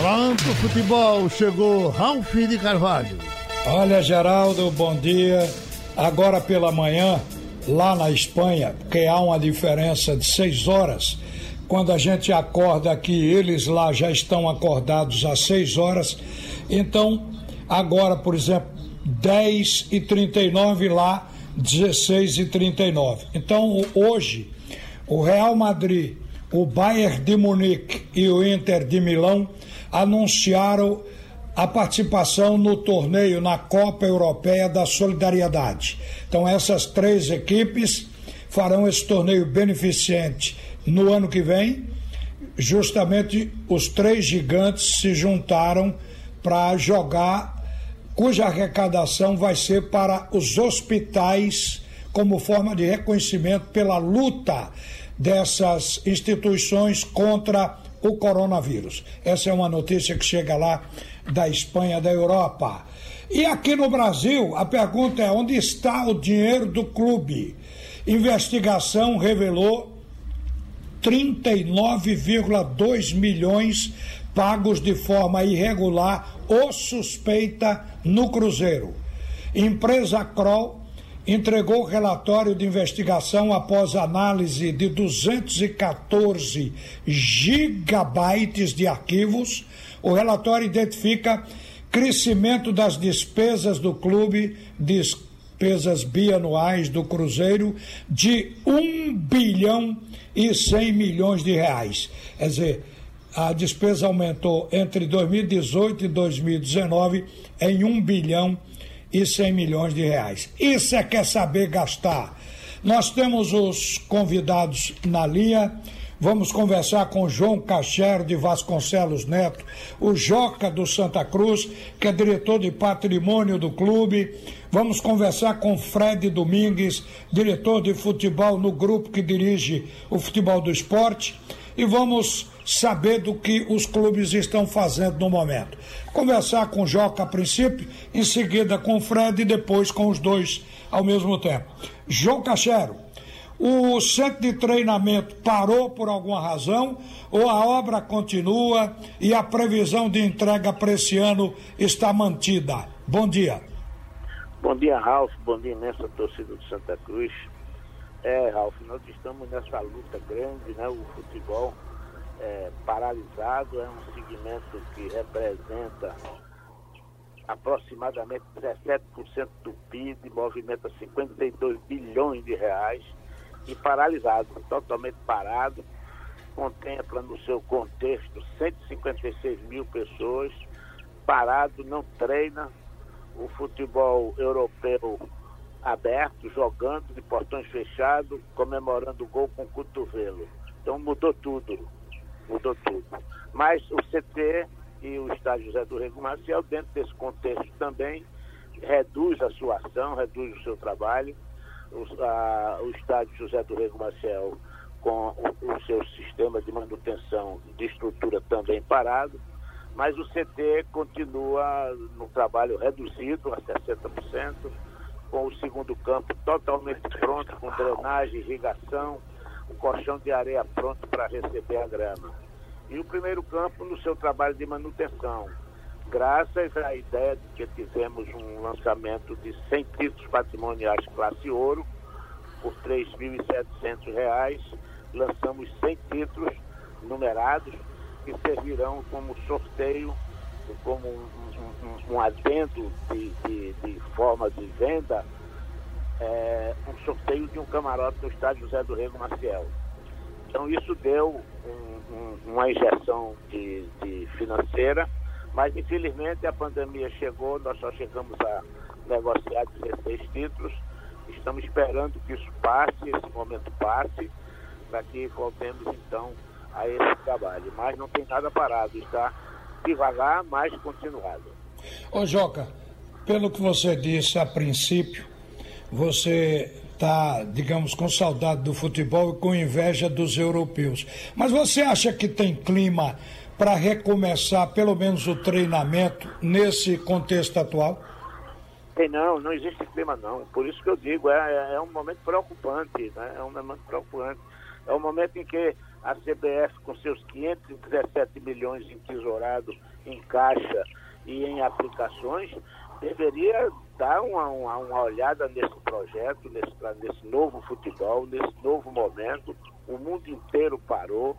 Pronto, futebol, chegou Ralf de Carvalho. Olha, Geraldo, bom dia. Agora pela manhã, lá na Espanha, porque há uma diferença de seis horas, quando a gente acorda aqui, eles lá já estão acordados às seis horas. Então, agora, por exemplo, 10 e 39 lá, 16 e 39. Então, hoje, o Real Madrid, o Bayern de Munique e o Inter de Milão anunciaram a participação no torneio na Copa Europeia da Solidariedade. Então, essas três equipes farão esse torneio beneficente no ano que vem. Justamente os três gigantes se juntaram para jogar, cuja arrecadação vai ser para os hospitais, como forma de reconhecimento pela luta dessas instituições contra o coronavírus. Essa é uma notícia que chega lá da Espanha, da Europa. E aqui no Brasil, a pergunta é: onde está o dinheiro do clube? Investigação revelou 39,2 milhões pagos de forma irregular ou suspeita no Cruzeiro. Empresa Kroll entregou relatório de investigação após análise de 214 gigabytes de arquivos. O relatório identifica crescimento das despesas do clube, despesas bianuais do Cruzeiro, de 1 bilhão e 100 milhões de reais. Quer dizer, a despesa aumentou entre 2018 e 2019 em 1 bilhão e 100 milhões de reais. Isso é quer saber gastar. Nós temos os convidados na linha. Vamos conversar com João Cachero de Vasconcelos Neto, o Joca do Santa Cruz, que é diretor de patrimônio do clube. Vamos conversar com Fred Domingues, diretor de futebol no grupo que dirige o futebol do esporte. E vamos saber do que os clubes estão fazendo no momento. Conversar com o Joca a princípio, em seguida com o Fred e depois com os dois ao mesmo tempo. João Cachero, o centro de treinamento parou por alguma razão ou a obra continua e a previsão de entrega para esse ano está mantida? Bom dia. Bom dia, Ralf. Bom dia, nessa torcida do Santa Cruz. É, Ralf, nós estamos nessa luta grande, né? O futebol é, paralisado, é um segmento que representa aproximadamente 17% do PIB, movimenta 52 bilhões de reais e paralisado, totalmente parado, contempla no seu contexto 156 mil pessoas, parado, não treina, o futebol europeu aberto, jogando de portões fechados, comemorando o gol com o cotovelo. Então mudou tudo mudou tudo. Mas o CT e o estádio José do Rego Maciel, dentro desse contexto também, reduz a sua ação, reduz o seu trabalho. O, a, o estádio José do Rego Maciel, com o, o seu sistema de manutenção de estrutura também parado, mas o CT continua no trabalho reduzido a 60%, com o segundo campo totalmente pronto, com drenagem, irrigação, o colchão de areia pronto para receber a grama. E o primeiro campo no seu trabalho de manutenção. Graças à ideia de que tivemos um lançamento de 100 títulos patrimoniais classe ouro, por R$ 3.700, lançamos 100 títulos numerados que servirão como sorteio, como um, um, um adendo de, de, de forma de venda é, um sorteio de um camarote no estádio José do Rego Maciel. Então isso deu um, um, uma injeção de, de, financeira, mas infelizmente a pandemia chegou, nós só chegamos a negociar 16 títulos. Estamos esperando que isso passe, esse momento passe, para que voltemos então a esse trabalho. Mas não tem nada parado, está devagar, mas continuado. Ô Joca, pelo que você disse a princípio, você está, digamos, com saudade do futebol e com inveja dos europeus. Mas você acha que tem clima para recomeçar pelo menos o treinamento nesse contexto atual? Tem não, não existe clima não. Por isso que eu digo, é, é um momento preocupante, né? É um momento preocupante. É um momento em que a CBF com seus 517 milhões em tesourado, em caixa e em aplicações, deveria dar uma, uma, uma olhada nesse projeto, nesse, nesse novo futebol, nesse novo momento. O mundo inteiro parou.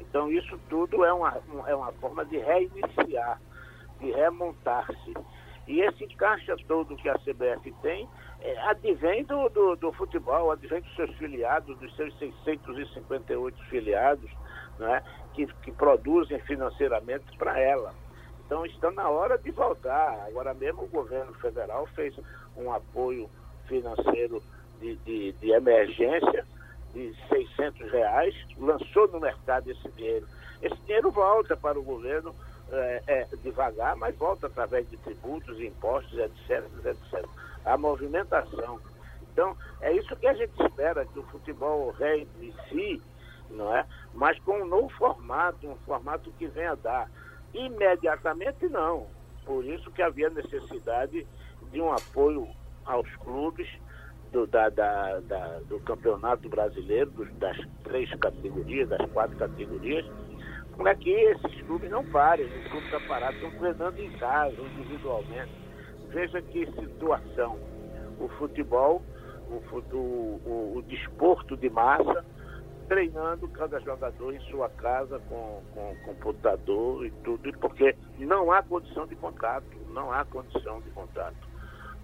Então isso tudo é uma, é uma forma de reiniciar, de remontar-se. E esse caixa todo que a CBF tem é, advém do, do, do, futebol, advém dos seus filiados, dos seus 658 filiados, né, que, que produzem financeiramente para ela. Então está na hora de voltar. Agora mesmo o governo federal fez um apoio financeiro de, de, de emergência de 600 reais, lançou no mercado esse dinheiro. Esse dinheiro volta para o governo é, é, devagar, mas volta através de tributos, impostos, etc, etc. A movimentação. Então, é isso que a gente espera, que o futebol reinicie, não é? Mas com um novo formato, um formato que venha a dar. Imediatamente não. Por isso que havia necessidade de um apoio aos clubes do, da, da, da, do campeonato brasileiro, dos, das três categorias, das quatro categorias, para que esses clubes não parem, os clubes estão parados, estão treinando em casa, individualmente. Veja que situação. O futebol, o, o, o, o desporto de massa, treinando cada jogador em sua casa com, com computador e tudo, porque não há condição de contato, não há condição de contato.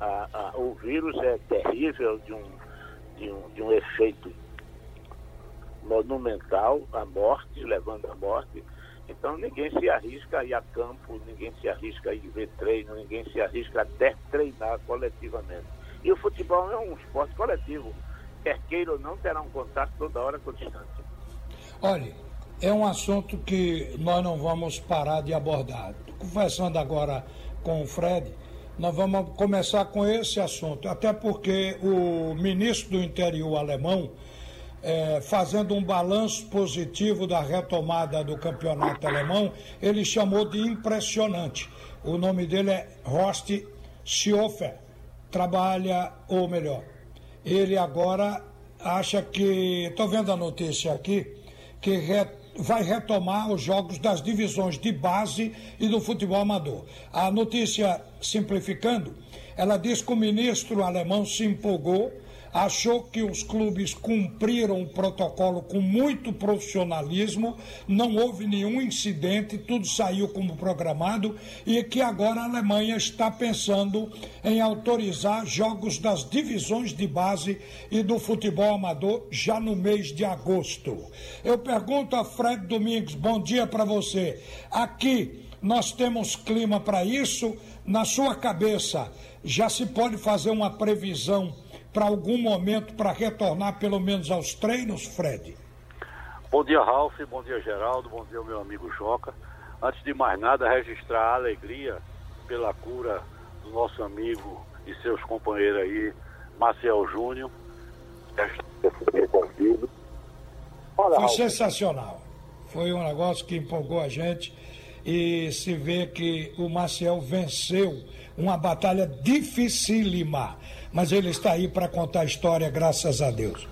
Ah, ah, o vírus é terrível de um, de um, de um efeito monumental, a morte, levando a morte. Então ninguém se arrisca a ir a campo, ninguém se arrisca a ir ver treino, ninguém se arrisca até treinar coletivamente. E o futebol é um esporte coletivo quer queira ou não, terá um contato toda hora com distante. Olha, é um assunto que nós não vamos parar de abordar. Conversando agora com o Fred, nós vamos começar com esse assunto, até porque o ministro do interior alemão, é, fazendo um balanço positivo da retomada do campeonato alemão, ele chamou de impressionante. O nome dele é Horst Schoffer. Trabalha, ou melhor, ele agora acha que, estou vendo a notícia aqui, que vai retomar os jogos das divisões de base e do futebol amador. A notícia, simplificando, ela diz que o ministro alemão se empolgou achou que os clubes cumpriram o protocolo com muito profissionalismo, não houve nenhum incidente, tudo saiu como programado e que agora a Alemanha está pensando em autorizar jogos das divisões de base e do futebol amador já no mês de agosto. Eu pergunto a Fred Domingos, bom dia para você. Aqui nós temos clima para isso. Na sua cabeça, já se pode fazer uma previsão para algum momento para retornar pelo menos aos treinos, Fred? Bom dia, Ralf. Bom dia, Geraldo. Bom dia, meu amigo Joca. Antes de mais nada, registrar a alegria pela cura do nosso amigo e seus companheiros aí, Marcel Júnior. Foi Ralf. sensacional. Foi um negócio que empolgou a gente e se vê que o Marcel venceu uma batalha dificílima mas ele está aí para contar a história, graças a Deus.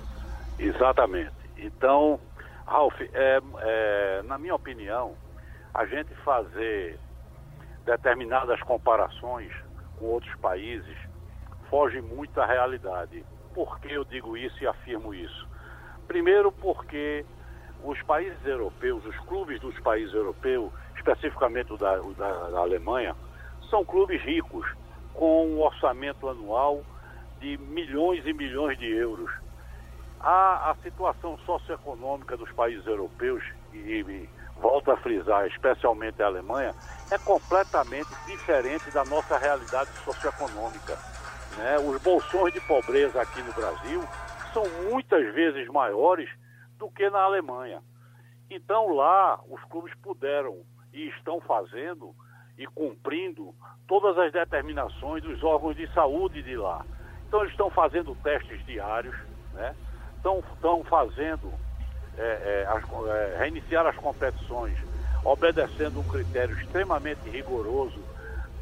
Exatamente. Então, Ralf, é, é, na minha opinião, a gente fazer determinadas comparações com outros países foge muito da realidade. Por que eu digo isso e afirmo isso? Primeiro, porque os países europeus, os clubes dos países europeus, especificamente o da, o da, da Alemanha, são clubes ricos, com um orçamento anual de milhões e milhões de euros. A, a situação socioeconômica dos países europeus, e, e volto a frisar, especialmente a Alemanha, é completamente diferente da nossa realidade socioeconômica. Né? Os bolsões de pobreza aqui no Brasil são muitas vezes maiores do que na Alemanha. Então lá os clubes puderam e estão fazendo e cumprindo todas as determinações dos órgãos de saúde de lá. Então eles estão fazendo testes diários, né? estão, estão fazendo é, é, as, é, reiniciar as competições, obedecendo um critério extremamente rigoroso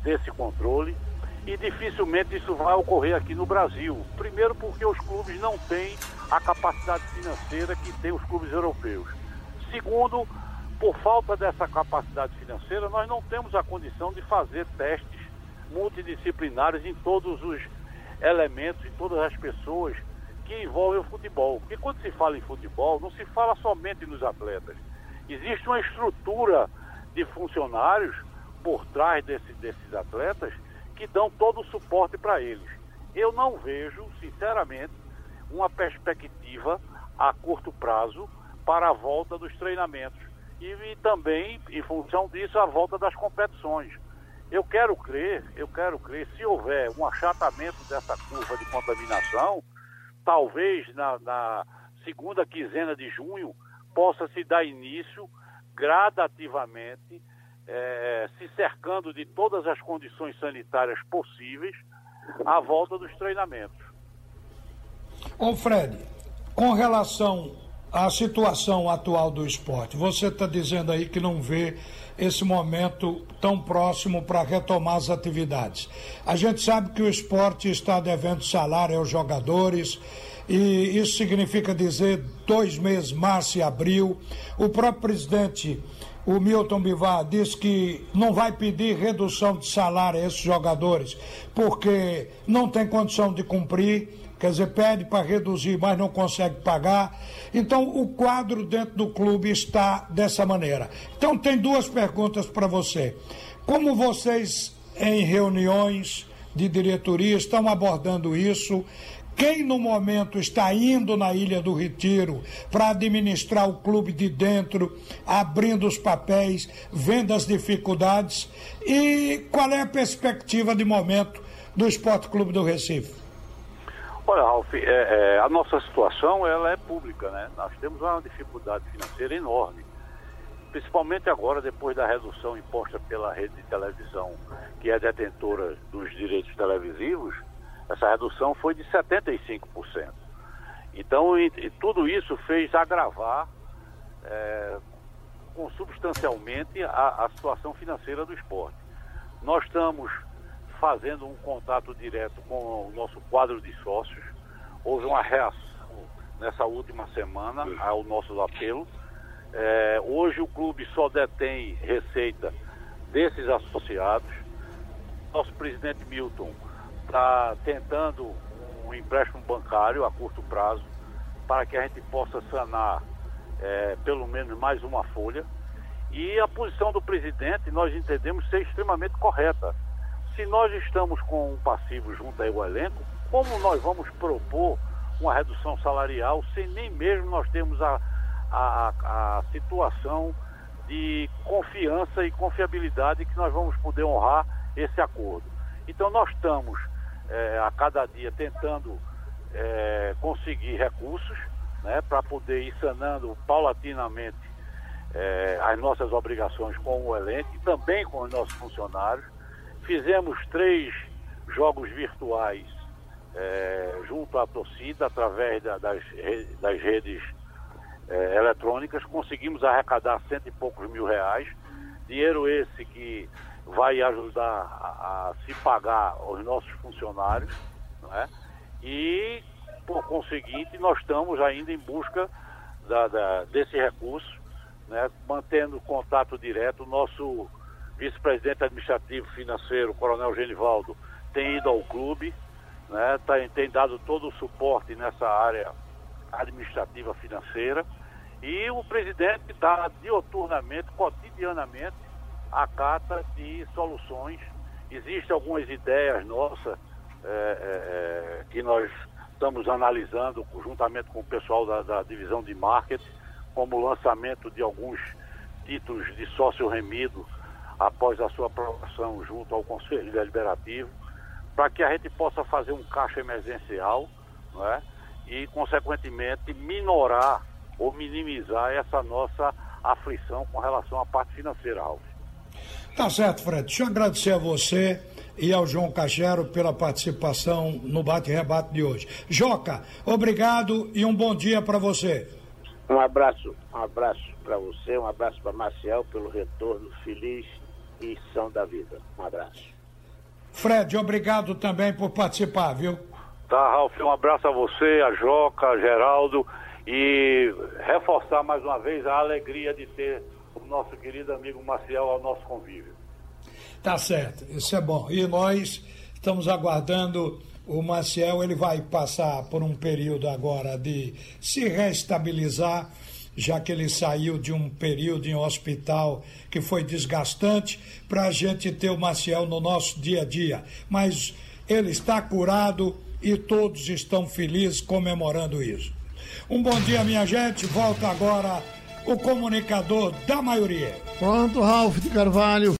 desse controle e dificilmente isso vai ocorrer aqui no Brasil. Primeiro porque os clubes não têm a capacidade financeira que têm os clubes europeus. Segundo, por falta dessa capacidade financeira, nós não temos a condição de fazer testes multidisciplinares em todos os elementos, em todas as pessoas que envolvem o futebol. Porque quando se fala em futebol, não se fala somente nos atletas. Existe uma estrutura de funcionários por trás desse, desses atletas que dão todo o suporte para eles. Eu não vejo, sinceramente, uma perspectiva a curto prazo para a volta dos treinamentos. E, e, também, em função disso, a volta das competições. Eu quero crer, eu quero crer, se houver um achatamento dessa curva de contaminação, talvez na, na segunda quinzena de junho possa se dar início gradativamente, é, se cercando de todas as condições sanitárias possíveis, à volta dos treinamentos. Ô Fred, com relação à situação atual do esporte, você está dizendo aí que não vê esse momento tão próximo para retomar as atividades. A gente sabe que o esporte está devendo salário aos jogadores, e isso significa dizer dois meses, março e abril. O próprio presidente, o Milton Bivar, disse que não vai pedir redução de salário a esses jogadores, porque não tem condição de cumprir quer dizer, pede para reduzir, mas não consegue pagar. Então, o quadro dentro do clube está dessa maneira. Então, tem duas perguntas para você. Como vocês, em reuniões de diretoria, estão abordando isso? Quem no momento está indo na Ilha do Retiro para administrar o clube de dentro, abrindo os papéis, vendo as dificuldades? E qual é a perspectiva de momento do Esporte Clube do Recife? Olha, Ralf, é, é, a nossa situação ela é pública, né? Nós temos uma dificuldade financeira enorme, principalmente agora depois da redução imposta pela rede de televisão, que é detentora dos direitos televisivos, essa redução foi de 75%. Então, e, e tudo isso fez agravar é, a, a situação financeira do esporte. Nós estamos fazendo um contato direto com o nosso quadro de sócios. Houve uma reação nessa última semana ao nosso apelo. É, hoje o clube só detém receita desses associados. Nosso presidente Milton está tentando um empréstimo bancário a curto prazo para que a gente possa sanar é, pelo menos mais uma folha. E a posição do presidente nós entendemos ser extremamente correta se nós estamos com um passivo junto ao elenco, como nós vamos propor uma redução salarial se nem mesmo nós temos a, a, a situação de confiança e confiabilidade que nós vamos poder honrar esse acordo. Então nós estamos é, a cada dia tentando é, conseguir recursos né, para poder ir sanando paulatinamente é, as nossas obrigações com o elenco e também com os nossos funcionários. Fizemos três jogos virtuais é, junto à torcida, através da, das, das, redes é, eletrônicas. Conseguimos arrecadar cento e poucos mil reais. Dinheiro esse que vai ajudar a, a se pagar os nossos funcionários. É? E, por conseguinte, nós estamos ainda em busca da, da, desse recurso, né? mantendo contato direto. Nosso vice-presidente administrativo financeiro, Coronel Genivaldo, tem ido ao clube, né, tá, tem dado todo o suporte nessa área administrativa financeira e o presidente dá dioturnamente, cotidianamente, a cata de soluções. Existem algumas ideias nossas é, é, é, que nós estamos analisando juntamente com o pessoal da, da divisão de marketing, como o lançamento de alguns títulos de sócio remido após a sua aprovação junto ao Conselho Deliberativo, para que a gente possa fazer um caixa emergencial não é? e, consequentemente, minorar ou minimizar essa nossa aflição com relação à parte financeira, Alves. Tá certo, Fred. Deixa eu agradecer a você e ao João Cachero pela participação no bate-rebate de hoje. Joca, obrigado e um bom dia para você. Um abraço, um abraço para você, um abraço para Marcial pelo retorno feliz e são da vida. Um abraço. Fred, obrigado também por participar, viu? Tá, Ralf, um abraço a você, a Joca, a Geraldo e reforçar mais uma vez a alegria de ter o nosso querido amigo Maciel ao nosso convívio. Tá certo, isso é bom. E nós estamos aguardando o Maciel, ele vai passar por um período agora de se reestabilizar, já que ele saiu de um período em hospital que foi desgastante, para a gente ter o Maciel no nosso dia a dia. Mas ele está curado e todos estão felizes comemorando isso. Um bom dia, minha gente. Volta agora o comunicador da maioria. Pronto, Ralf de Carvalho.